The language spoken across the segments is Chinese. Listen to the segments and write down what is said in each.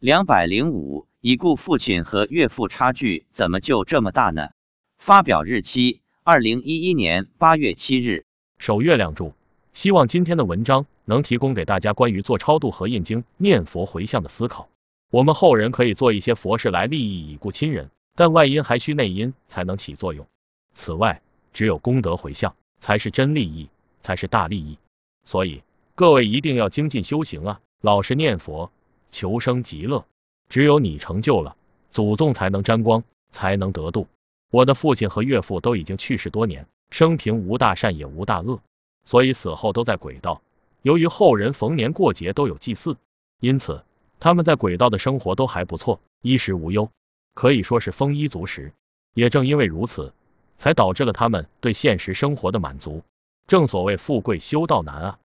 两百零五，已故父亲和岳父差距怎么就这么大呢？发表日期：二零一一年八月七日。守月亮注：希望今天的文章能提供给大家关于做超度和印经、念佛回向的思考。我们后人可以做一些佛事来利益已故亲人，但外因还需内因才能起作用。此外，只有功德回向才是真利益，才是大利益。所以各位一定要精进修行啊，老实念佛，求生极乐。只有你成就了，祖宗才能沾光，才能得度。我的父亲和岳父都已经去世多年，生平无大善也无大恶，所以死后都在轨道。由于后人逢年过节都有祭祀，因此他们在轨道的生活都还不错，衣食无忧，可以说是丰衣足食。也正因为如此。才导致了他们对现实生活的满足。正所谓富贵修道难啊。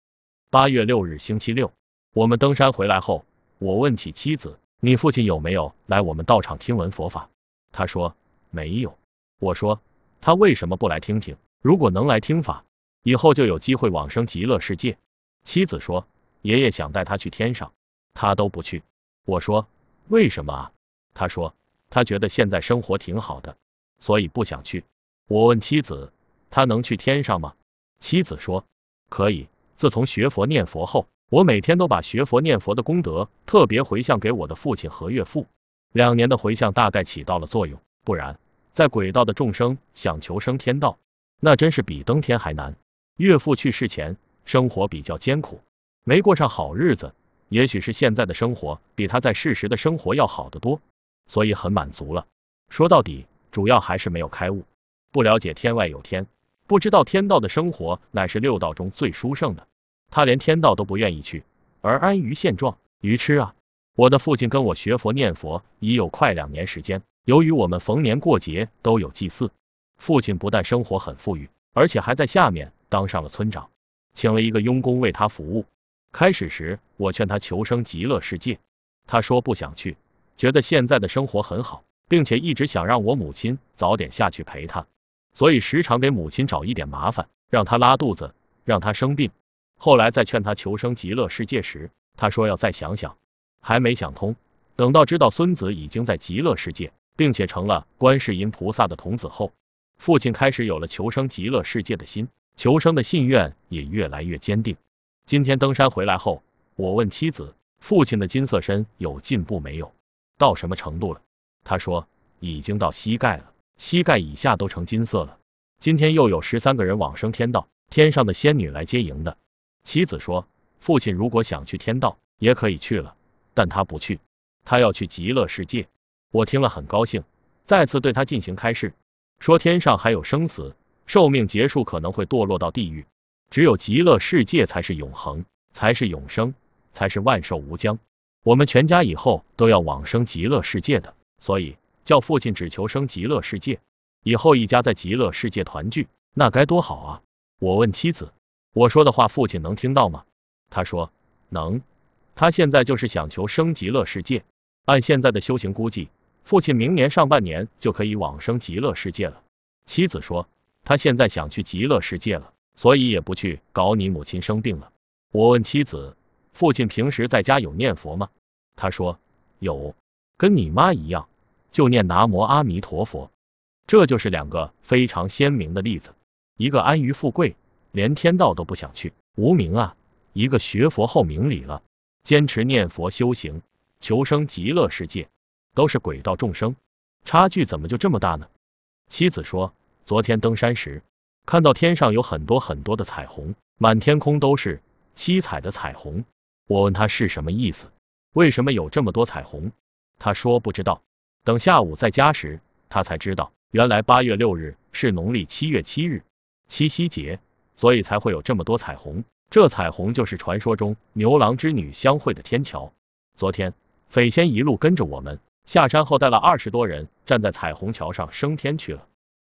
八月六日星期六，我们登山回来后，我问起妻子：“你父亲有没有来我们道场听闻佛法？”他说：“没有。”我说：“他为什么不来听听？如果能来听法，以后就有机会往生极乐世界。”妻子说：“爷爷想带他去天上，他都不去。”我说：“为什么啊？”他说：“他觉得现在生活挺好的，所以不想去。”我问妻子，他能去天上吗？妻子说可以。自从学佛念佛后，我每天都把学佛念佛的功德特别回向给我的父亲和岳父。两年的回向大概起到了作用，不然在轨道的众生想求生天道，那真是比登天还难。岳父去世前生活比较艰苦，没过上好日子，也许是现在的生活比他在世时的生活要好得多，所以很满足了。说到底，主要还是没有开悟。不了解天外有天，不知道天道的生活乃是六道中最殊胜的，他连天道都不愿意去，而安于现状，愚痴啊！我的父亲跟我学佛念佛已有快两年时间，由于我们逢年过节都有祭祀，父亲不但生活很富裕，而且还在下面当上了村长，请了一个佣工为他服务。开始时我劝他求生极乐世界，他说不想去，觉得现在的生活很好，并且一直想让我母亲早点下去陪他。所以时常给母亲找一点麻烦，让她拉肚子，让她生病。后来在劝他求生极乐世界时，他说要再想想，还没想通。等到知道孙子已经在极乐世界，并且成了观世音菩萨的童子后，父亲开始有了求生极乐世界的心，求生的信愿也越来越坚定。今天登山回来后，我问妻子，父亲的金色身有进步没有？到什么程度了？他说已经到膝盖了。膝盖以下都成金色了。今天又有十三个人往生天道，天上的仙女来接迎的。妻子说，父亲如果想去天道，也可以去了，但他不去，他要去极乐世界。我听了很高兴，再次对他进行开示，说天上还有生死，寿命结束可能会堕落到地狱，只有极乐世界才是永恒，才是永生，才是万寿无疆。我们全家以后都要往生极乐世界的，所以。叫父亲只求生极乐世界，以后一家在极乐世界团聚，那该多好啊！我问妻子，我说的话父亲能听到吗？他说能，他现在就是想求生极乐世界。按现在的修行估计，父亲明年上半年就可以往生极乐世界了。妻子说，他现在想去极乐世界了，所以也不去搞你母亲生病了。我问妻子，父亲平时在家有念佛吗？他说有，跟你妈一样。就念南无阿弥陀佛，这就是两个非常鲜明的例子。一个安于富贵，连天道都不想去，无名啊；一个学佛后明理了，坚持念佛修行，求生极乐世界，都是鬼道众生，差距怎么就这么大呢？妻子说，昨天登山时，看到天上有很多很多的彩虹，满天空都是七彩的彩虹。我问他是什么意思，为什么有这么多彩虹？他说不知道。等下午在家时，他才知道，原来八月六日是农历七月七日，七夕节，所以才会有这么多彩虹。这彩虹就是传说中牛郎织女相会的天桥。昨天，匪仙一路跟着我们下山后，带了二十多人站在彩虹桥上升天去了。